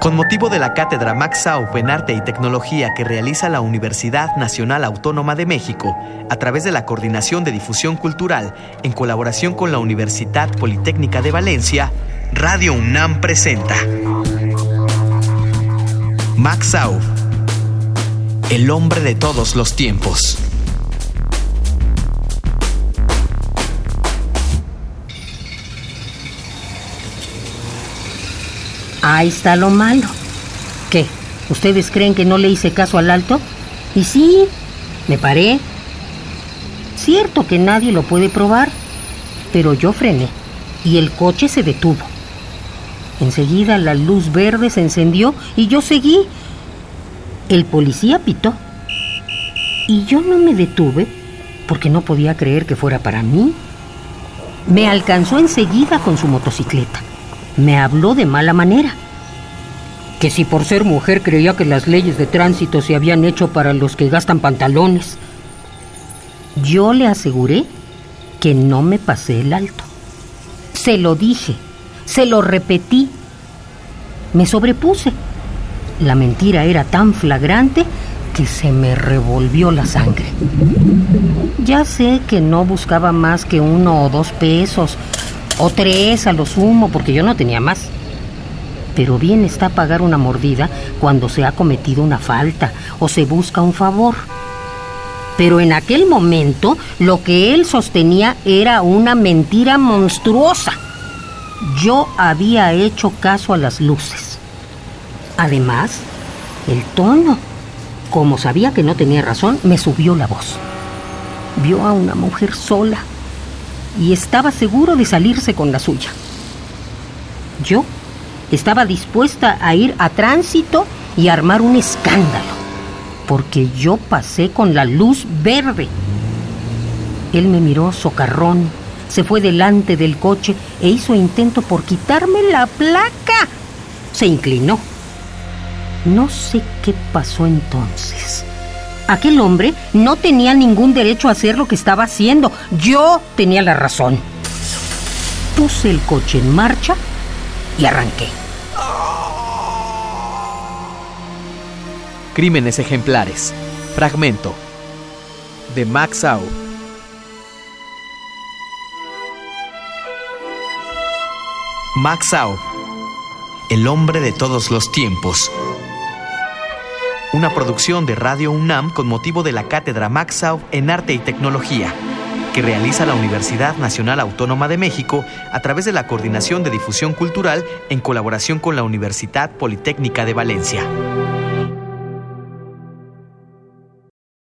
Con motivo de la cátedra Max Sauf en Arte y Tecnología que realiza la Universidad Nacional Autónoma de México a través de la Coordinación de Difusión Cultural en colaboración con la Universidad Politécnica de Valencia, Radio UNAM presenta Max el hombre de todos los tiempos. Ahí está lo malo. ¿Qué? ¿Ustedes creen que no le hice caso al alto? Y sí, me paré. Cierto que nadie lo puede probar, pero yo frené y el coche se detuvo. Enseguida la luz verde se encendió y yo seguí. El policía pitó. Y yo no me detuve porque no podía creer que fuera para mí. Me alcanzó enseguida con su motocicleta me habló de mala manera. Que si por ser mujer creía que las leyes de tránsito se habían hecho para los que gastan pantalones. Yo le aseguré que no me pasé el alto. Se lo dije, se lo repetí. Me sobrepuse. La mentira era tan flagrante que se me revolvió la sangre. Ya sé que no buscaba más que uno o dos pesos, o tres a lo sumo, porque yo no tenía más. Pero bien está pagar una mordida cuando se ha cometido una falta o se busca un favor. Pero en aquel momento lo que él sostenía era una mentira monstruosa. Yo había hecho caso a las luces. Además, el tono. Como sabía que no tenía razón, me subió la voz. Vio a una mujer sola, y estaba seguro de salirse con la suya. Yo estaba dispuesta a ir a tránsito y armar un escándalo, porque yo pasé con la luz verde. Él me miró socarrón, se fue delante del coche e hizo intento por quitarme la placa. Se inclinó. No sé qué pasó entonces. Aquel hombre no tenía ningún derecho a hacer lo que estaba haciendo. Yo tenía la razón. Puse el coche en marcha y arranqué. Crímenes ejemplares. Fragmento. De Max Au. Max Au. El hombre de todos los tiempos una producción de Radio UNAM con motivo de la cátedra Max en Arte y Tecnología, que realiza la Universidad Nacional Autónoma de México a través de la Coordinación de Difusión Cultural en colaboración con la Universidad Politécnica de Valencia.